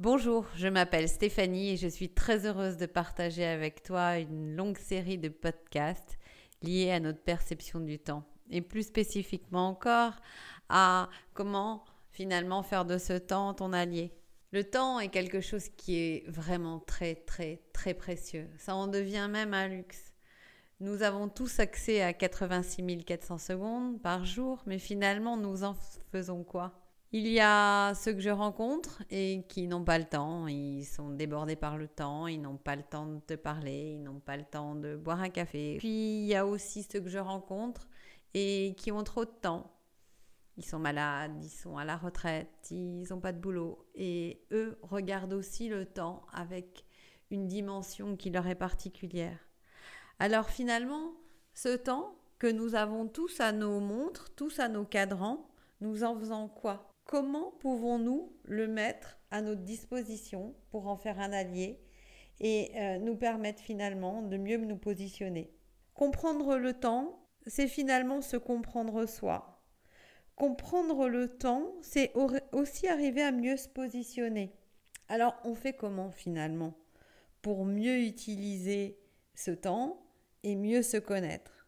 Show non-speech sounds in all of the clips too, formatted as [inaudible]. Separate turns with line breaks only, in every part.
Bonjour, je m'appelle Stéphanie et je suis très heureuse de partager avec toi une longue série de podcasts liés à notre perception du temps et plus spécifiquement encore à comment finalement faire de ce temps ton allié. Le temps est quelque chose qui est vraiment très très très précieux. Ça en devient même un luxe. Nous avons tous accès à 86 400 secondes par jour, mais finalement nous en faisons quoi? Il y a ceux que je rencontre et qui n'ont pas le temps, ils sont débordés par le temps, ils n'ont pas le temps de te parler, ils n'ont pas le temps de boire un café. Puis il y a aussi ceux que je rencontre et qui ont trop de temps. Ils sont malades, ils sont à la retraite, ils n'ont pas de boulot. Et eux regardent aussi le temps avec une dimension qui leur est particulière. Alors finalement, ce temps que nous avons tous à nos montres, tous à nos cadrans, nous en faisons quoi? Comment pouvons-nous le mettre à notre disposition pour en faire un allié et euh, nous permettre finalement de mieux nous positionner? Comprendre le temps, c'est finalement se comprendre soi. Comprendre le temps, c'est aussi arriver à mieux se positionner. Alors, on fait comment finalement pour mieux utiliser ce temps et mieux se connaître?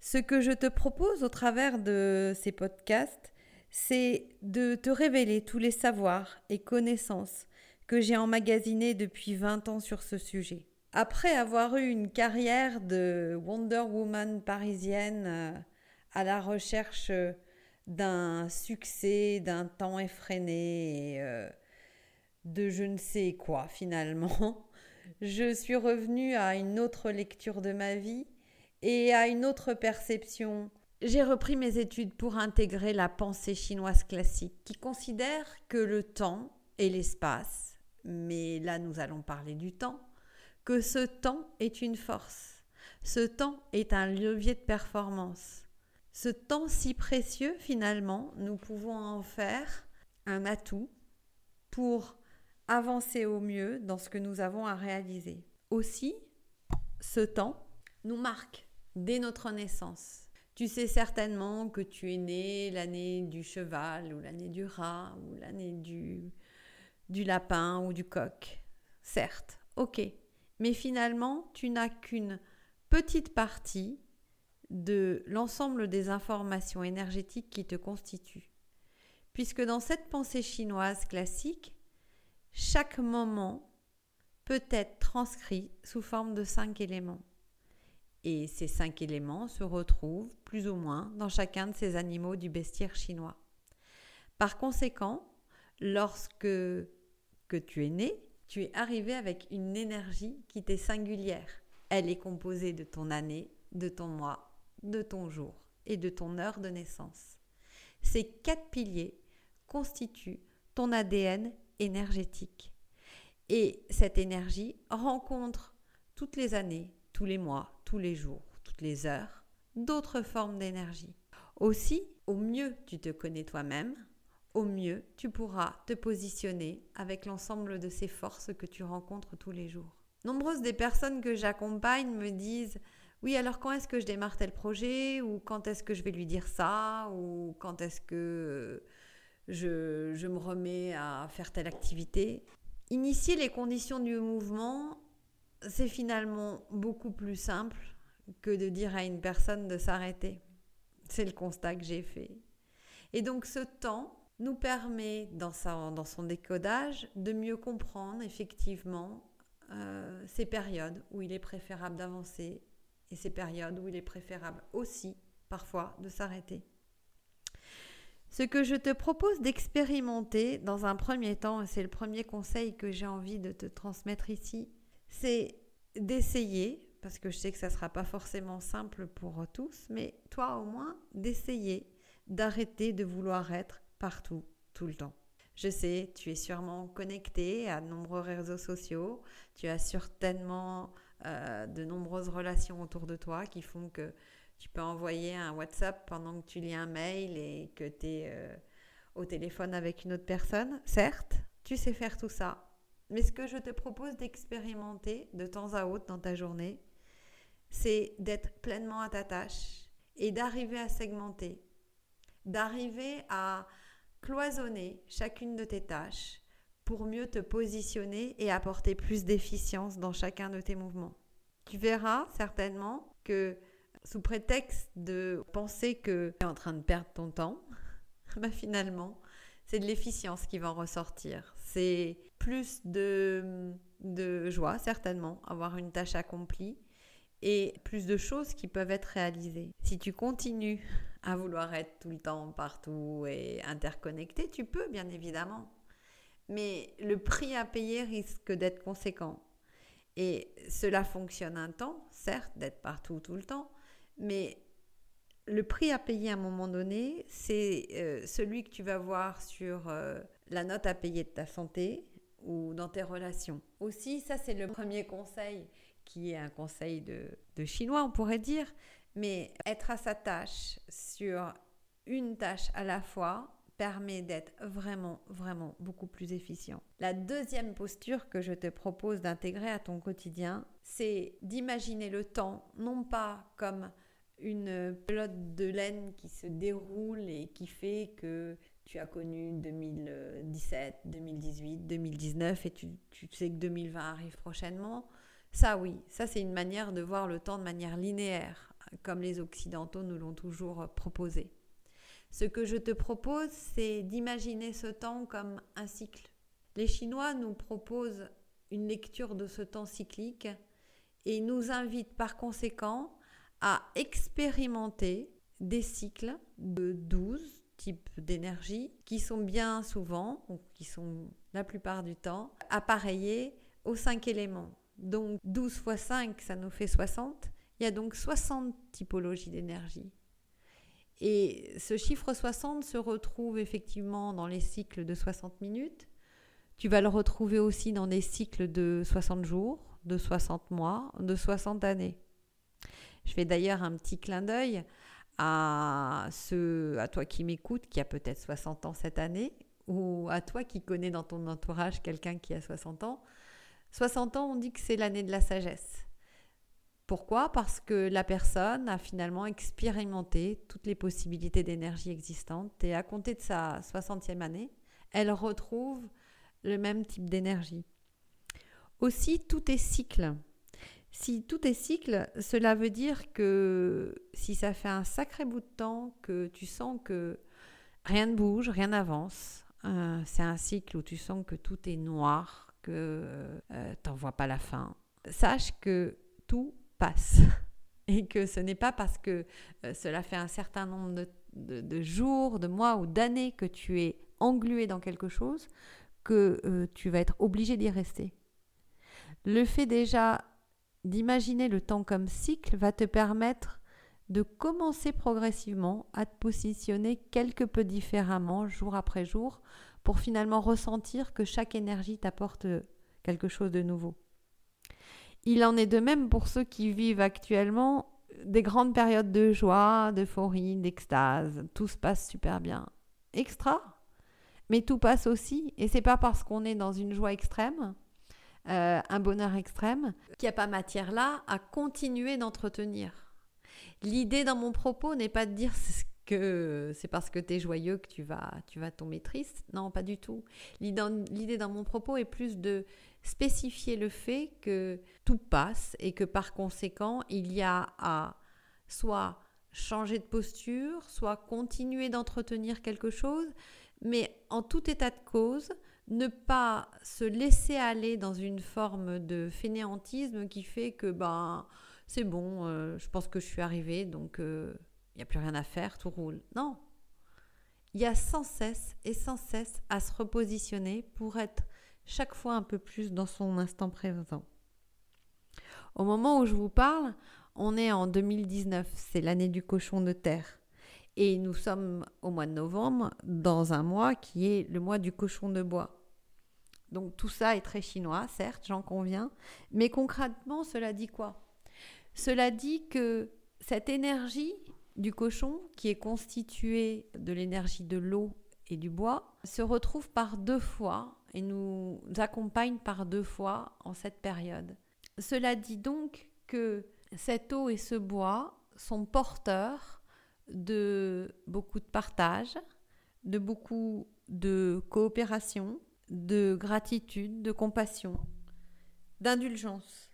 Ce que je te propose au travers de ces podcasts, c'est de te révéler tous les savoirs et connaissances que j'ai emmagasinés depuis 20 ans sur ce sujet. Après avoir eu une carrière de Wonder Woman parisienne euh, à la recherche d'un succès, d'un temps effréné euh, de je ne sais quoi finalement, [laughs] je suis revenue à une autre lecture de ma vie et à une autre perception j'ai repris mes études pour intégrer la pensée chinoise classique qui considère que le temps et l'espace, mais là nous allons parler du temps, que ce temps est une force. Ce temps est un levier de performance. Ce temps si précieux, finalement, nous pouvons en faire un atout pour avancer au mieux dans ce que nous avons à réaliser. Aussi, ce temps nous marque dès notre naissance. Tu sais certainement que tu es né l'année du cheval ou l'année du rat ou l'année du, du lapin ou du coq. Certes, ok. Mais finalement, tu n'as qu'une petite partie de l'ensemble des informations énergétiques qui te constituent. Puisque dans cette pensée chinoise classique, chaque moment peut être transcrit sous forme de cinq éléments. Et ces cinq éléments se retrouvent plus ou moins dans chacun de ces animaux du bestiaire chinois. Par conséquent, lorsque que tu es né, tu es arrivé avec une énergie qui t'est singulière. Elle est composée de ton année, de ton mois, de ton jour et de ton heure de naissance. Ces quatre piliers constituent ton ADN énergétique. Et cette énergie rencontre toutes les années, tous les mois, tous les jours, toutes les heures, d'autres formes d'énergie. Aussi, au mieux tu te connais toi-même, au mieux tu pourras te positionner avec l'ensemble de ces forces que tu rencontres tous les jours. Nombreuses des personnes que j'accompagne me disent oui, alors quand est-ce que je démarre tel projet? Ou quand est-ce que je vais lui dire ça? Ou quand est-ce que je, je, me remets à faire telle activité? Initier les conditions du mouvement, c'est finalement beaucoup plus simple que de dire à une personne de s'arrêter. C'est le constat que j'ai fait. Et donc ce temps nous permet, dans, son décodage, de mieux comprendre effectivement euh, ces périodes où il est préférable d'avancer et ces périodes où il est préférable aussi parfois de s'arrêter. Ce que je te propose d'expérimenter dans un premier temps, c'est le premier conseil que j'ai envie de te transmettre ici, c'est d'essayer, parce que je sais que ça ne sera pas forcément simple pour tous, mais toi au moins, d'essayer d'arrêter de vouloir être partout, tout le temps. Je sais, tu es sûrement connecté à de nombreux réseaux sociaux, tu as certainement euh, de nombreuses relations autour de toi qui font que tu peux envoyer un WhatsApp pendant que tu lis un mail et que tu es euh, au téléphone avec une autre personne. Certes, tu sais faire tout ça, mais ce que je te propose d'expérimenter de temps à autre dans ta journée, c'est d'être pleinement à ta tâche et d'arriver à segmenter, d'arriver à cloisonner chacune de tes tâches pour mieux te positionner et apporter plus d'efficience dans chacun de tes mouvements. Tu verras certainement que sous prétexte de penser que tu es en train de perdre ton temps, [laughs] bah finalement, c'est de l'efficience qui va en ressortir. C'est plus de, de joie, certainement, avoir une tâche accomplie et plus de choses qui peuvent être réalisées. Si tu continues à vouloir être tout le temps partout et interconnecté, tu peux bien évidemment. Mais le prix à payer risque d'être conséquent. Et cela fonctionne un temps, certes, d'être partout tout le temps, mais le prix à payer à un moment donné, c'est euh, celui que tu vas voir sur euh, la note à payer de ta santé ou dans tes relations. Aussi, ça c'est le premier conseil qui est un conseil de, de chinois, on pourrait dire, mais être à sa tâche sur une tâche à la fois permet d'être vraiment, vraiment beaucoup plus efficient. La deuxième posture que je te propose d'intégrer à ton quotidien, c'est d'imaginer le temps non pas comme une pelote de laine qui se déroule et qui fait que tu as connu 2017, 2018, 2019 et tu, tu sais que 2020 arrive prochainement. Ça oui, ça c'est une manière de voir le temps de manière linéaire, comme les Occidentaux nous l'ont toujours proposé. Ce que je te propose, c'est d'imaginer ce temps comme un cycle. Les Chinois nous proposent une lecture de ce temps cyclique et nous invitent par conséquent à expérimenter des cycles de 12 types d'énergie qui sont bien souvent, ou qui sont la plupart du temps, appareillés aux 5 éléments. Donc 12 fois 5, ça nous fait 60. Il y a donc 60 typologies d'énergie. Et ce chiffre 60 se retrouve effectivement dans les cycles de 60 minutes. Tu vas le retrouver aussi dans des cycles de 60 jours, de 60 mois, de 60 années. Je fais d'ailleurs un petit clin d'œil à, à toi qui m'écoute, qui a peut-être 60 ans cette année, ou à toi qui connais dans ton entourage quelqu'un qui a 60 ans. 60 ans, on dit que c'est l'année de la sagesse. Pourquoi? Parce que la personne a finalement expérimenté toutes les possibilités d'énergie existantes et à compter de sa 60e année, elle retrouve le même type d'énergie. Aussi, tout est cycle. Si tout est cycle, cela veut dire que si ça fait un sacré bout de temps que tu sens que rien ne bouge, rien n'avance, euh, c'est un cycle où tu sens que tout est noir, que euh, tu n'en vois pas la fin, sache que tout passe. [laughs] Et que ce n'est pas parce que euh, cela fait un certain nombre de, jours, de mois ou d'années que tu es englué dans quelque chose que euh, tu vas être obligé d'y rester. Le fait déjà d'imaginer le temps comme cycle va te permettre de commencer progressivement à te positionner quelque peu différemment jour après jour pour finalement ressentir que chaque énergie t'apporte quelque chose de nouveau. Il en est de même pour ceux qui vivent actuellement des grandes périodes de joie, d'euphorie, d'extase. Tout se passe super bien. Extra. Mais tout passe aussi. Et c'est pas parce qu'on est dans une joie extrême, euh, un bonheur extrême, qu'il n'y a pas matière là à continuer d'entretenir. L'idée dans mon propos n'est pas de dire que c'est parce que tu es joyeux que tu vas, tu vas tomber triste. Non, pas du tout. L'idée dans mon propos est plus de spécifier le fait que tout passe et que par conséquent, il y a à soit changer de posture, soit continuer d'entretenir quelque chose, mais en tout état de cause, ne pas se laisser aller dans une forme de fainéantisme qui fait que ben c'est bon, euh, je pense que je suis arrivée, donc euh, il n'y a plus rien à faire, tout roule. Non. Il y a sans cesse et sans cesse à se repositionner pour être chaque fois un peu plus dans son instant présent. Au moment où je vous parle, on est en 2019, c'est l'année du cochon de terre. Et nous sommes au mois de novembre, dans un mois qui est le mois du cochon de bois. Donc tout ça est très chinois, certes, j'en conviens, mais concrètement, cela dit quoi? Cela dit que cette énergie du cochon, qui est constituée de l'énergie de l'eau et du bois, se retrouve par deux fois et nous accompagne par deux fois en cette période. Cela dit donc que cette eau et ce bois sont porteurs de beaucoup de partage, de beaucoup de coopération, de gratitude, de compassion, d'indulgence.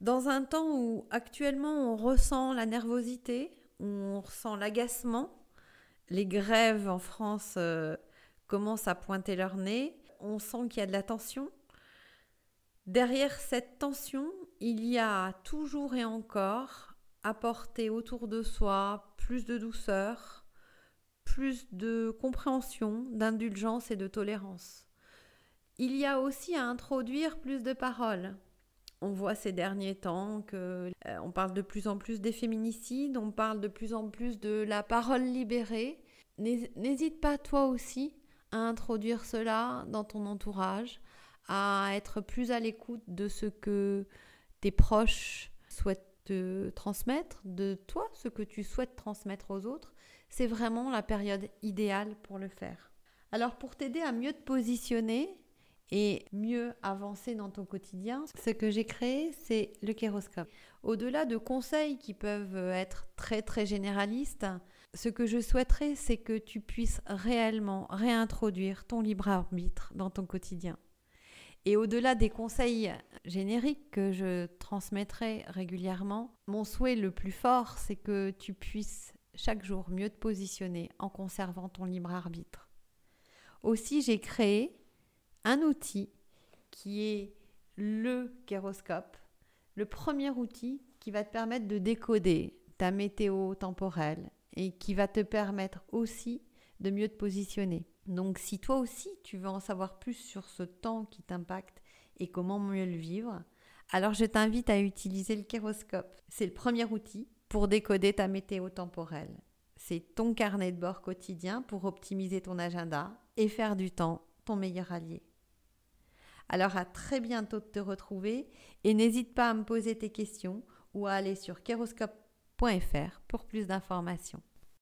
Dans un temps où actuellement on ressent la nervosité, on ressent l'agacement, les grèves en France euh, commencent à pointer leur nez, on sent qu'il y a de la tension. Derrière cette tension, il y a toujours et encore apporter autour de soi plus de douceur, plus de compréhension, d'indulgence et de tolérance. Il y a aussi à introduire plus de paroles. On voit ces derniers temps que euh, on parle de plus en plus des féminicides, on parle de plus en plus de la parole libérée. N'hésite pas toi aussi à introduire cela dans ton entourage, à être plus à l'écoute de ce que tes proches souhaitent te transmettre, de toi, ce que tu souhaites transmettre aux autres. C'est vraiment la période idéale pour le faire. Alors pour t'aider à mieux te positionner, et mieux avancer dans ton quotidien, ce que j'ai créé, c'est le kéroscope. Au-delà de conseils qui peuvent être très très généralistes, ce que je souhaiterais, c'est que tu puisses réellement réintroduire ton libre arbitre dans ton quotidien. Et au-delà des conseils génériques que je transmettrai régulièrement, mon souhait le plus fort, c'est que tu puisses chaque jour mieux te positionner en conservant ton libre arbitre. Aussi, j'ai créé un outil qui est le kéroscope, le premier outil qui va te permettre de décoder ta météo temporelle et qui va te permettre aussi de mieux te positionner. Donc si toi aussi tu veux en savoir plus sur ce temps qui t'impacte et comment mieux le vivre, alors je t'invite à utiliser le kéroscope. C'est le premier outil pour décoder ta météo temporelle. C'est ton carnet de bord quotidien pour optimiser ton agenda et faire du temps ton meilleur allié. Alors à très bientôt de te retrouver et n'hésite pas à me poser tes questions ou à aller sur keroscope.fr pour plus d'informations.